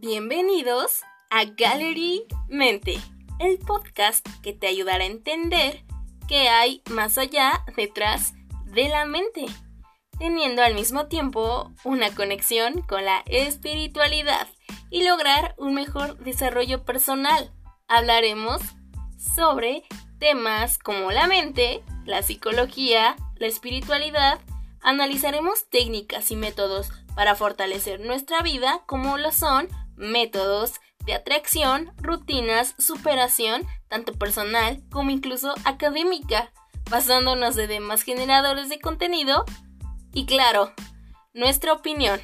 Bienvenidos a Gallery Mente, el podcast que te ayudará a entender qué hay más allá detrás de la mente, teniendo al mismo tiempo una conexión con la espiritualidad y lograr un mejor desarrollo personal. Hablaremos sobre temas como la mente, la psicología, la espiritualidad, analizaremos técnicas y métodos para fortalecer nuestra vida como lo son métodos de atracción, rutinas, superación, tanto personal como incluso académica, basándonos de demás generadores de contenido y claro, nuestra opinión.